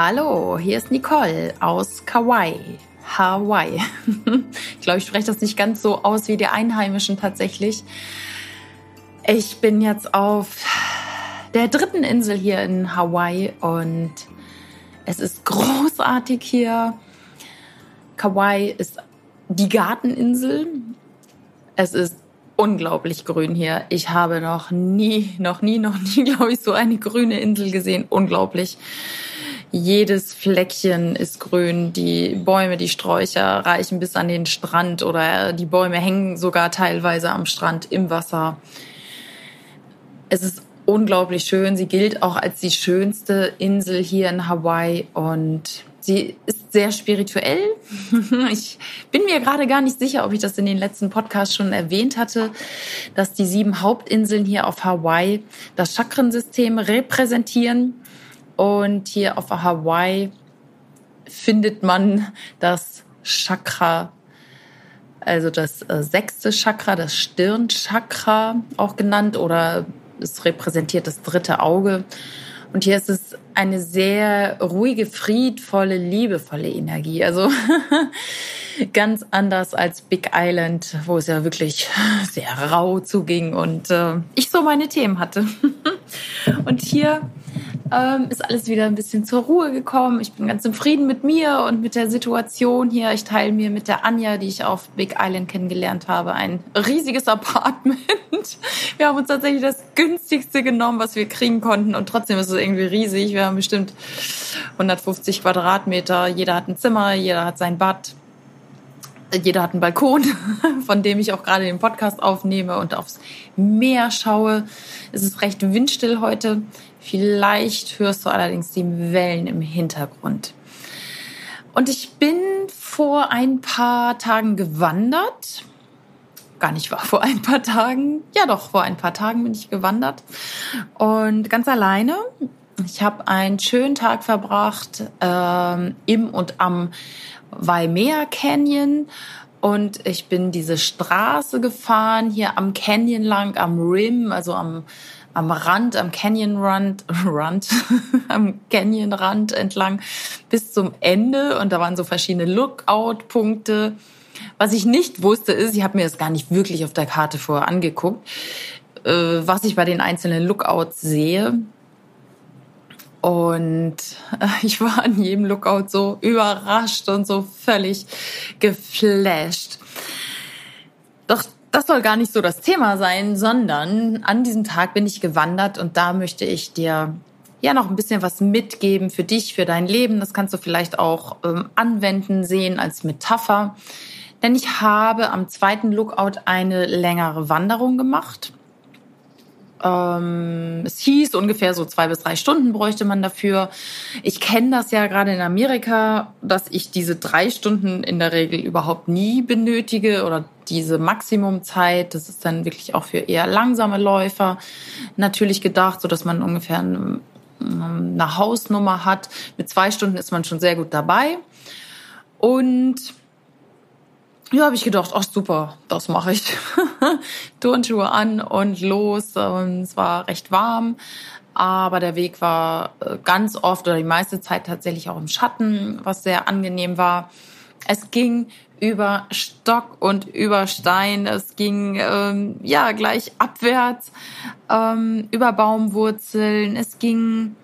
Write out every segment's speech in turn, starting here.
Hallo, hier ist Nicole aus Kauai. Hawaii. ich glaube, ich spreche das nicht ganz so aus wie die Einheimischen tatsächlich. Ich bin jetzt auf der dritten Insel hier in Hawaii und es ist großartig hier. Kauai ist die Garteninsel. Es ist unglaublich grün hier. Ich habe noch nie, noch nie, noch nie, glaube ich, so eine grüne Insel gesehen. Unglaublich. Jedes Fleckchen ist grün. Die Bäume, die Sträucher reichen bis an den Strand oder die Bäume hängen sogar teilweise am Strand im Wasser. Es ist unglaublich schön. Sie gilt auch als die schönste Insel hier in Hawaii und sie ist sehr spirituell. Ich bin mir gerade gar nicht sicher, ob ich das in den letzten Podcasts schon erwähnt hatte, dass die sieben Hauptinseln hier auf Hawaii das Chakrensystem repräsentieren. Und hier auf Hawaii findet man das Chakra, also das äh, sechste Chakra, das Stirnchakra auch genannt oder es repräsentiert das dritte Auge. Und hier ist es eine sehr ruhige, friedvolle, liebevolle Energie. Also ganz anders als Big Island, wo es ja wirklich sehr rau zuging und äh, ich so meine Themen hatte. und hier ähm, ist alles wieder ein bisschen zur Ruhe gekommen. Ich bin ganz im Frieden mit mir und mit der Situation hier. Ich teile mir mit der Anja, die ich auf Big Island kennengelernt habe, ein riesiges Apartment. Wir haben uns tatsächlich das günstigste genommen, was wir kriegen konnten und trotzdem ist es irgendwie riesig. Wir haben bestimmt 150 Quadratmeter. Jeder hat ein Zimmer, jeder hat sein Bad jeder hat einen Balkon, von dem ich auch gerade den Podcast aufnehme und aufs Meer schaue. Es ist recht windstill heute. Vielleicht hörst du allerdings die Wellen im Hintergrund. Und ich bin vor ein paar Tagen gewandert. Gar nicht wahr, vor ein paar Tagen. Ja doch, vor ein paar Tagen bin ich gewandert. Und ganz alleine. Ich habe einen schönen Tag verbracht ähm, im und am Waimea Canyon und ich bin diese Straße gefahren, hier am Canyon lang, am Rim, also am, am Rand, am Canyonrand, Rand, am Canyonrand entlang bis zum Ende. Und da waren so verschiedene Lookout-Punkte. Was ich nicht wusste, ist, ich habe mir das gar nicht wirklich auf der Karte vorher angeguckt, äh, was ich bei den einzelnen Lookouts sehe. Und äh, ich war an jedem Lookout so überrascht und so völlig geflasht. Doch das soll gar nicht so das Thema sein, sondern an diesem Tag bin ich gewandert und da möchte ich dir ja noch ein bisschen was mitgeben für dich, für dein Leben. Das kannst du vielleicht auch ähm, anwenden, sehen als Metapher. Denn ich habe am zweiten Lookout eine längere Wanderung gemacht. Ähm, es hieß ungefähr so zwei bis drei Stunden bräuchte man dafür. Ich kenne das ja gerade in Amerika, dass ich diese drei Stunden in der Regel überhaupt nie benötige oder diese Maximumzeit. Das ist dann wirklich auch für eher langsame Läufer natürlich gedacht, so dass man ungefähr eine, eine Hausnummer hat. Mit zwei Stunden ist man schon sehr gut dabei. Und ja, habe ich gedacht, ach super, das mache ich. Turnschuhe an und los. Und es war recht warm, aber der Weg war äh, ganz oft oder die meiste Zeit tatsächlich auch im Schatten, was sehr angenehm war. Es ging über Stock und über Stein. Es ging ähm, ja gleich abwärts ähm, über Baumwurzeln. Es ging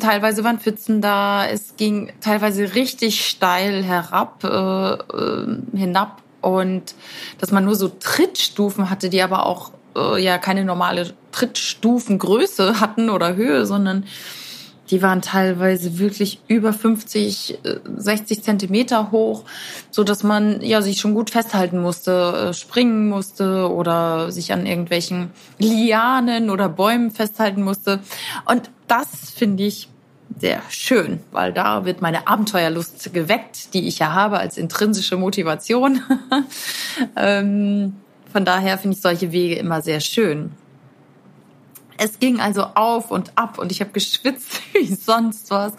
teilweise waren Pfützen da, es ging teilweise richtig steil herab, äh, äh, hinab und dass man nur so Trittstufen hatte, die aber auch äh, ja keine normale Trittstufengröße hatten oder Höhe, sondern die waren teilweise wirklich über 50, 60 äh, Zentimeter hoch, so dass man ja sich schon gut festhalten musste, äh, springen musste oder sich an irgendwelchen Lianen oder Bäumen festhalten musste. Und das finde ich sehr schön, weil da wird meine Abenteuerlust geweckt, die ich ja habe als intrinsische Motivation. ähm, von daher finde ich solche Wege immer sehr schön. Es ging also auf und ab und ich habe geschwitzt wie sonst was.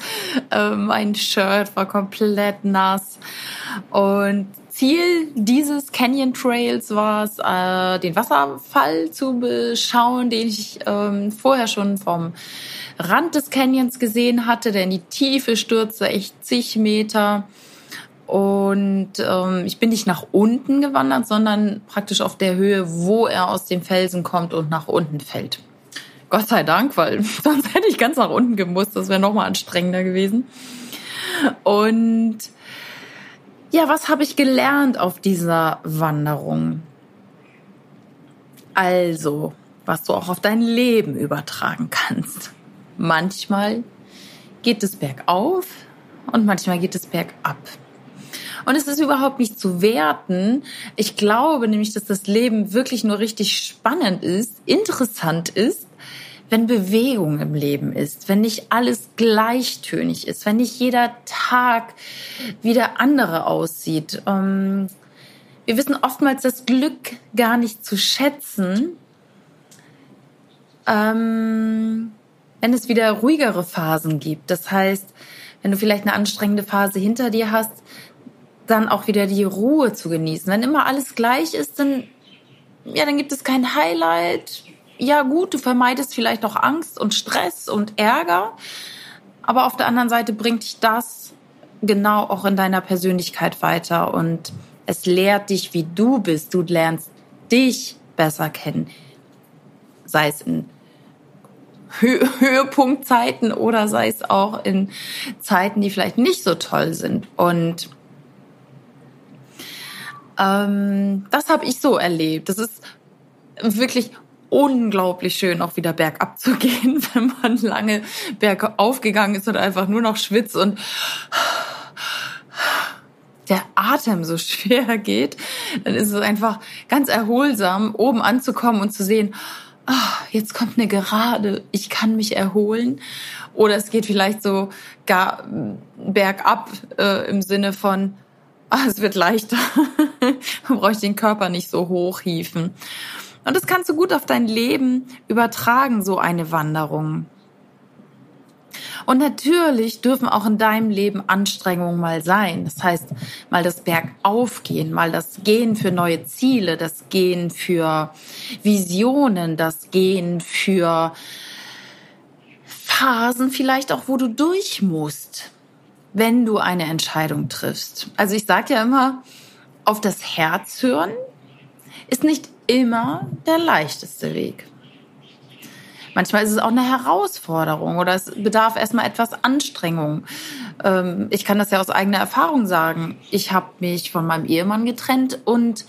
Äh, mein Shirt war komplett nass und Ziel dieses Canyon Trails war es, äh, den Wasserfall zu beschauen, den ich ähm, vorher schon vom Rand des Canyons gesehen hatte, der in die Tiefe stürzte, echt zig Meter. Und ähm, ich bin nicht nach unten gewandert, sondern praktisch auf der Höhe, wo er aus dem Felsen kommt und nach unten fällt. Gott sei Dank, weil sonst hätte ich ganz nach unten gemusst. Das wäre noch mal anstrengender gewesen. Und ja, was habe ich gelernt auf dieser Wanderung? Also, was du auch auf dein Leben übertragen kannst. Manchmal geht es bergauf und manchmal geht es bergab. Und es ist überhaupt nicht zu werten. Ich glaube nämlich, dass das Leben wirklich nur richtig spannend ist, interessant ist, wenn Bewegung im Leben ist, wenn nicht alles gleichtönig ist, wenn nicht jeder Tag wie der andere aussieht. Ähm, wir wissen oftmals das Glück gar nicht zu schätzen, ähm, wenn es wieder ruhigere Phasen gibt. Das heißt, wenn du vielleicht eine anstrengende Phase hinter dir hast, dann auch wieder die Ruhe zu genießen. Wenn immer alles gleich ist, dann, ja, dann gibt es kein Highlight, ja gut, du vermeidest vielleicht auch Angst und Stress und Ärger, aber auf der anderen Seite bringt dich das genau auch in deiner Persönlichkeit weiter und es lehrt dich, wie du bist. Du lernst dich besser kennen, sei es in Hö Höhepunktzeiten oder sei es auch in Zeiten, die vielleicht nicht so toll sind. Und ähm, das habe ich so erlebt. Das ist wirklich unglaublich schön, auch wieder bergab zu gehen, wenn man lange bergauf gegangen ist und einfach nur noch schwitzt und der Atem so schwer geht, dann ist es einfach ganz erholsam, oben anzukommen und zu sehen, oh, jetzt kommt eine Gerade, ich kann mich erholen. Oder es geht vielleicht so gar bergab äh, im Sinne von, ah, es wird leichter, man braucht den Körper nicht so hochhieven. Und das kannst du gut auf dein Leben übertragen, so eine Wanderung. Und natürlich dürfen auch in deinem Leben Anstrengungen mal sein. Das heißt, mal das Bergaufgehen, mal das Gehen für neue Ziele, das Gehen für Visionen, das Gehen für Phasen vielleicht auch, wo du durch musst, wenn du eine Entscheidung triffst. Also ich sage ja immer, auf das Herz hören ist nicht immer der leichteste Weg. Manchmal ist es auch eine Herausforderung oder es bedarf erstmal etwas Anstrengung. Ähm, ich kann das ja aus eigener Erfahrung sagen. Ich habe mich von meinem Ehemann getrennt und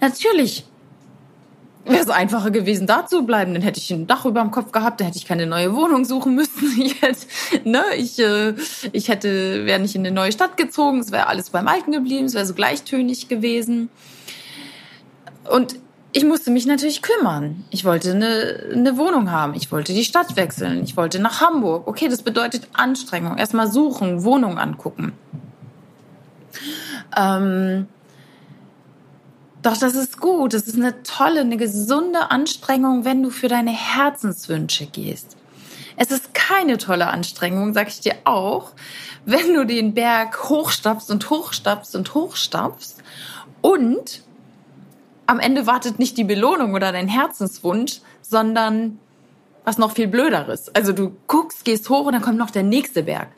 natürlich wäre es einfacher gewesen, da zu bleiben. Dann hätte ich ein Dach über dem Kopf gehabt, dann hätte ich keine neue Wohnung suchen müssen. Ich hätte, ne, ich, äh, ich hätte, wäre nicht in eine neue Stadt gezogen, es wäre alles beim Alten geblieben, es wäre so gleichtönig gewesen. Und ich musste mich natürlich kümmern. Ich wollte eine, eine Wohnung haben. Ich wollte die Stadt wechseln. Ich wollte nach Hamburg. Okay, das bedeutet Anstrengung. Erstmal suchen, Wohnung angucken. Ähm, doch das ist gut. Das ist eine tolle, eine gesunde Anstrengung, wenn du für deine Herzenswünsche gehst. Es ist keine tolle Anstrengung, sag ich dir auch, wenn du den Berg hochstapfst und hochstapfst und hochstapfst und am Ende wartet nicht die Belohnung oder dein Herzenswunsch, sondern was noch viel blöderes. Also du guckst, gehst hoch und dann kommt noch der nächste Berg,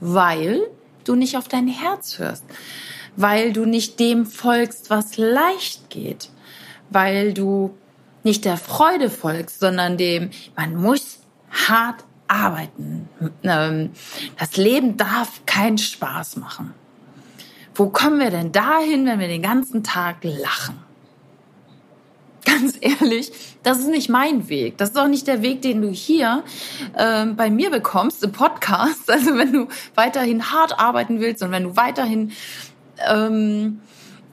weil du nicht auf dein Herz hörst, weil du nicht dem folgst, was leicht geht, weil du nicht der Freude folgst, sondern dem, man muss hart arbeiten. Ähm, das Leben darf keinen Spaß machen. Wo kommen wir denn dahin, wenn wir den ganzen Tag lachen? ganz ehrlich, das ist nicht mein Weg. Das ist auch nicht der Weg, den du hier ähm, bei mir bekommst im Podcast. Also wenn du weiterhin hart arbeiten willst und wenn du weiterhin, ähm,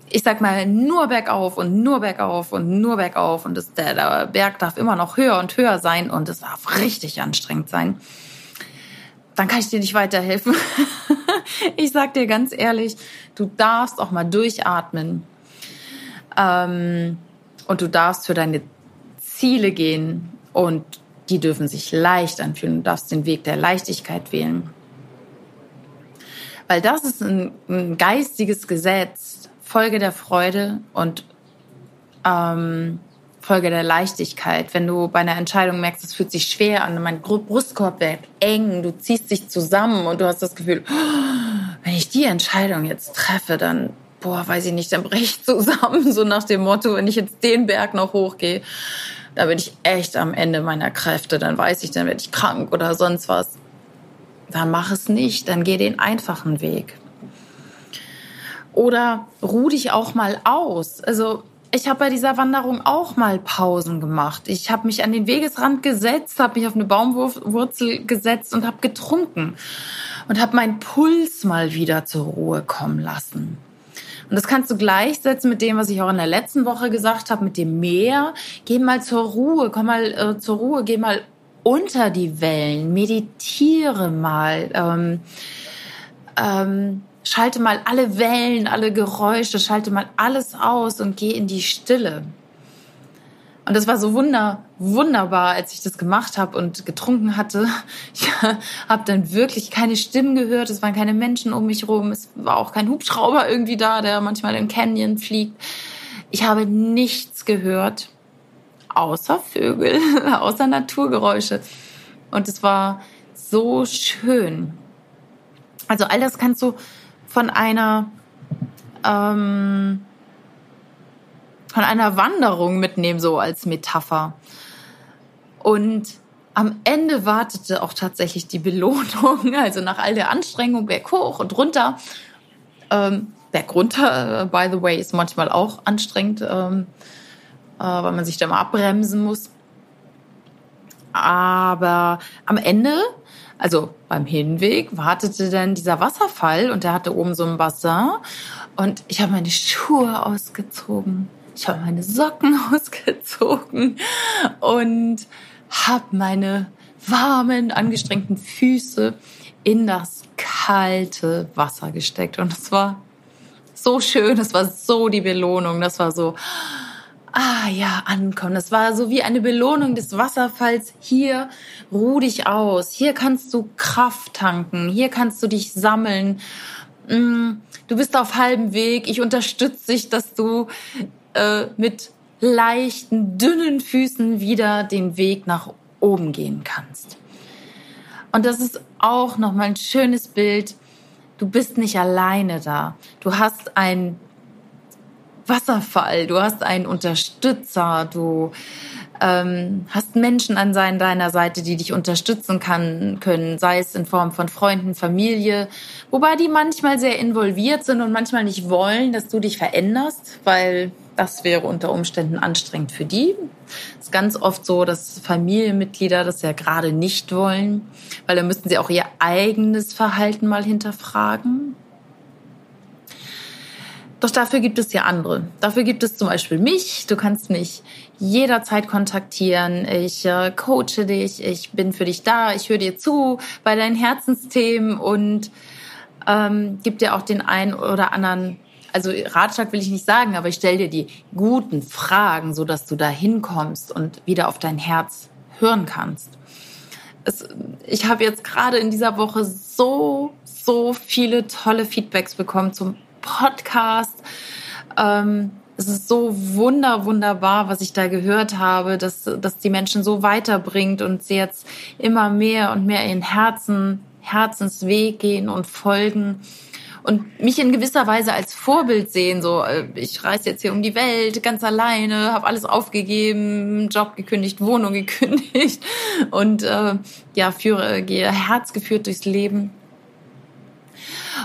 ich sag mal, nur bergauf und nur bergauf und nur bergauf und das, der, der Berg darf immer noch höher und höher sein und es darf richtig anstrengend sein, dann kann ich dir nicht weiterhelfen. ich sag dir ganz ehrlich, du darfst auch mal durchatmen. Ähm, und du darfst für deine Ziele gehen und die dürfen sich leicht anfühlen. Du darfst den Weg der Leichtigkeit wählen. Weil das ist ein, ein geistiges Gesetz Folge der Freude und ähm, Folge der Leichtigkeit. Wenn du bei einer Entscheidung merkst, es fühlt sich schwer an, mein Brustkorb wird eng, du ziehst dich zusammen und du hast das Gefühl, oh, wenn ich die Entscheidung jetzt treffe, dann, boah, weiß ich nicht, dann breche ich zusammen, so nach dem Motto, wenn ich jetzt den Berg noch hochgehe, da bin ich echt am Ende meiner Kräfte, dann weiß ich, dann werde ich krank oder sonst was. Dann mach es nicht, dann geh den einfachen Weg. Oder ruh dich auch mal aus. Also ich habe bei dieser Wanderung auch mal Pausen gemacht. Ich habe mich an den Wegesrand gesetzt, habe mich auf eine Baumwurzel gesetzt und habe getrunken und habe meinen Puls mal wieder zur Ruhe kommen lassen. Und das kannst du gleichsetzen mit dem, was ich auch in der letzten Woche gesagt habe, mit dem Meer. Geh mal zur Ruhe, komm mal äh, zur Ruhe, geh mal unter die Wellen, meditiere mal. Ähm, ähm, schalte mal alle Wellen, alle Geräusche, schalte mal alles aus und geh in die Stille. Und das war so wunder, wunderbar, als ich das gemacht habe und getrunken hatte. Ich habe dann wirklich keine Stimmen gehört, es waren keine Menschen um mich rum, es war auch kein Hubschrauber irgendwie da, der manchmal im Canyon fliegt. Ich habe nichts gehört, außer Vögel, außer Naturgeräusche. Und es war so schön. Also all das kannst du von einer ähm, von einer Wanderung mitnehmen, so als Metapher. Und am Ende wartete auch tatsächlich die Belohnung, also nach all der Anstrengung, Berg hoch und runter. Ähm, Berg runter, äh, by the way, ist manchmal auch anstrengend, ähm, äh, weil man sich da mal abbremsen muss. Aber am Ende also beim Hinweg wartete dann dieser Wasserfall und der hatte oben so ein Bassin. Und ich habe meine Schuhe ausgezogen, ich habe meine Socken ausgezogen und habe meine warmen, angestrengten Füße in das kalte Wasser gesteckt. Und es war so schön, es war so die Belohnung, das war so ah ja, ankommen. Das war so wie eine Belohnung des Wasserfalls. Hier ruh dich aus. Hier kannst du Kraft tanken. Hier kannst du dich sammeln. Mm, du bist auf halbem Weg. Ich unterstütze dich, dass du äh, mit leichten, dünnen Füßen wieder den Weg nach oben gehen kannst. Und das ist auch nochmal ein schönes Bild. Du bist nicht alleine da. Du hast ein Wasserfall, du hast einen Unterstützer, du ähm, hast Menschen an sein, deiner Seite, die dich unterstützen kann, können, sei es in Form von Freunden, Familie, wobei die manchmal sehr involviert sind und manchmal nicht wollen, dass du dich veränderst, weil das wäre unter Umständen anstrengend für die. Es ist ganz oft so, dass Familienmitglieder das ja gerade nicht wollen, weil dann müssten sie auch ihr eigenes Verhalten mal hinterfragen. Doch dafür gibt es ja andere. Dafür gibt es zum Beispiel mich. Du kannst mich jederzeit kontaktieren. Ich äh, coache dich. Ich bin für dich da. Ich höre dir zu bei deinen Herzensthemen und ähm, gib dir auch den einen oder anderen, also Ratschlag will ich nicht sagen, aber ich stelle dir die guten Fragen, so dass du da hinkommst und wieder auf dein Herz hören kannst. Es, ich habe jetzt gerade in dieser Woche so, so viele tolle Feedbacks bekommen zum Podcast. Ähm, es ist so wunder, wunderbar, was ich da gehört habe, dass, dass die Menschen so weiterbringt und sie jetzt immer mehr und mehr ihren Herzen, Herzensweg gehen und folgen und mich in gewisser Weise als Vorbild sehen. So, äh, ich reise jetzt hier um die Welt ganz alleine, habe alles aufgegeben, Job gekündigt, Wohnung gekündigt und äh, ja führe, gehe herzgeführt durchs Leben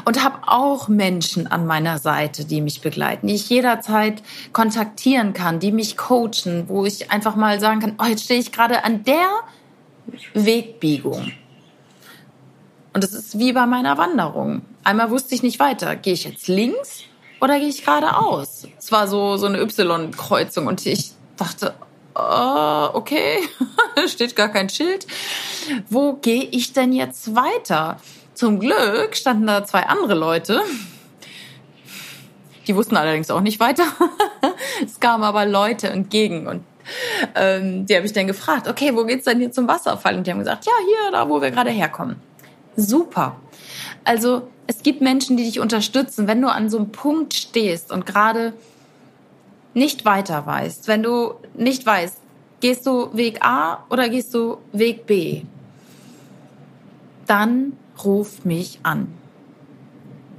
und habe auch Menschen an meiner Seite, die mich begleiten, die ich jederzeit kontaktieren kann, die mich coachen, wo ich einfach mal sagen kann, oh, jetzt stehe ich gerade an der Wegbiegung. Und es ist wie bei meiner Wanderung. Einmal wusste ich nicht weiter, gehe ich jetzt links oder gehe ich geradeaus? Es war so, so eine Y-Kreuzung und ich dachte, uh, okay, steht gar kein Schild. Wo gehe ich denn jetzt weiter? Zum Glück standen da zwei andere Leute. Die wussten allerdings auch nicht weiter. es kamen aber Leute entgegen und ähm, die habe ich dann gefragt, okay, wo geht's denn hier zum Wasserfall? Und die haben gesagt, ja, hier, da, wo wir gerade herkommen. Super. Also es gibt Menschen, die dich unterstützen, wenn du an so einem Punkt stehst und gerade nicht weiter weißt, wenn du nicht weißt, gehst du Weg A oder gehst du Weg B, dann ruf mich an.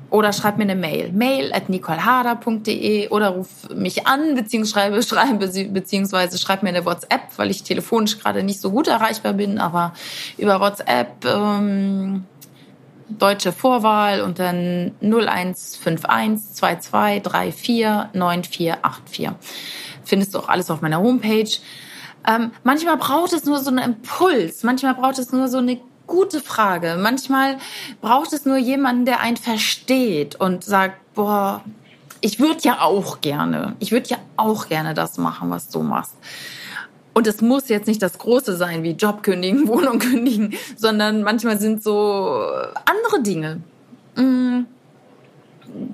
Oder schreib mir eine Mail. Mail at nicoleharder.de oder ruf mich an, beziehungsweise, schreibe, beziehungsweise schreib mir eine WhatsApp, weil ich telefonisch gerade nicht so gut erreichbar bin, aber über WhatsApp ähm, deutsche Vorwahl und dann 0151 2234 9484. Findest du auch alles auf meiner Homepage. Ähm, manchmal braucht es nur so einen Impuls, manchmal braucht es nur so eine gute Frage. Manchmal braucht es nur jemanden, der einen versteht und sagt, boah, ich würde ja auch gerne, ich würde ja auch gerne das machen, was du machst. Und es muss jetzt nicht das Große sein, wie Job kündigen, Wohnung kündigen, sondern manchmal sind so andere Dinge. Hm,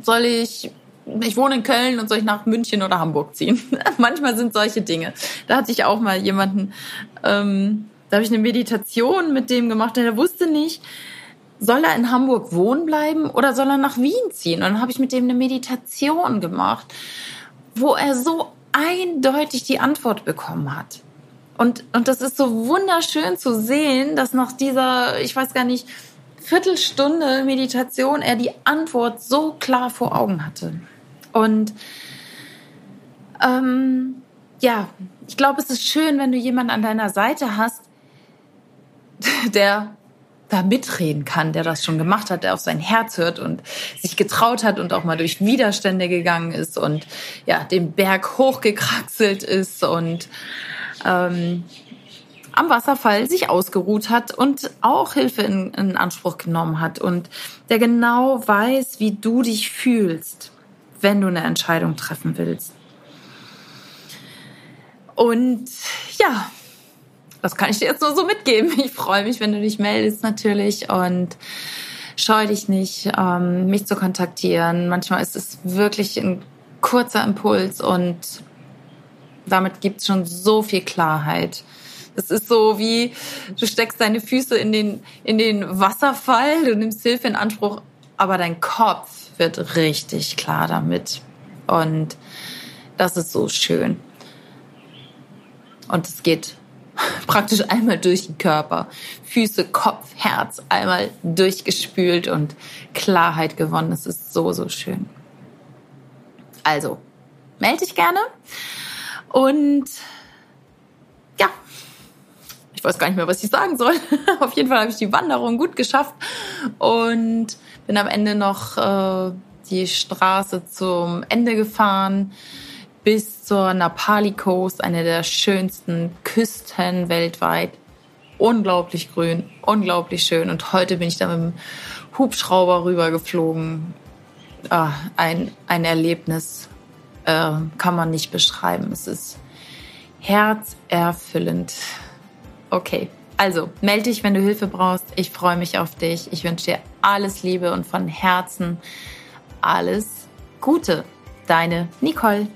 soll ich, ich wohne in Köln und soll ich nach München oder Hamburg ziehen? manchmal sind solche Dinge. Da hatte ich auch mal jemanden, ähm, da habe ich eine Meditation mit dem gemacht, der wusste nicht, soll er in Hamburg wohnen bleiben oder soll er nach Wien ziehen? Und dann habe ich mit dem eine Meditation gemacht, wo er so eindeutig die Antwort bekommen hat. Und, und das ist so wunderschön zu sehen, dass nach dieser, ich weiß gar nicht, Viertelstunde Meditation er die Antwort so klar vor Augen hatte. Und ähm, ja, ich glaube, es ist schön, wenn du jemanden an deiner Seite hast, der da mitreden kann, der das schon gemacht hat, der auf sein Herz hört und sich getraut hat und auch mal durch Widerstände gegangen ist und ja, den Berg hochgekraxelt ist und ähm, am Wasserfall sich ausgeruht hat und auch Hilfe in, in Anspruch genommen hat und der genau weiß, wie du dich fühlst, wenn du eine Entscheidung treffen willst. Und ja, das kann ich dir jetzt nur so mitgeben. Ich freue mich, wenn du dich meldest natürlich und scheu dich nicht, ähm, mich zu kontaktieren. Manchmal ist es wirklich ein kurzer Impuls und damit gibt es schon so viel Klarheit. Es ist so wie, du steckst deine Füße in den, in den Wasserfall, du nimmst Hilfe in Anspruch, aber dein Kopf wird richtig klar damit. Und das ist so schön. Und es geht praktisch einmal durch den Körper. Füße, Kopf, Herz einmal durchgespült und Klarheit gewonnen. Es ist so, so schön. Also, melde dich gerne. Und ja, ich weiß gar nicht mehr, was ich sagen soll. Auf jeden Fall habe ich die Wanderung gut geschafft und bin am Ende noch äh, die Straße zum Ende gefahren bis zur Napali Coast, eine der schönsten Küsten weltweit. Unglaublich grün, unglaublich schön. Und heute bin ich da mit dem Hubschrauber rübergeflogen. Ah, ein, ein Erlebnis äh, kann man nicht beschreiben. Es ist herzerfüllend. Okay, also melde dich, wenn du Hilfe brauchst. Ich freue mich auf dich. Ich wünsche dir alles Liebe und von Herzen alles Gute. Deine Nicole.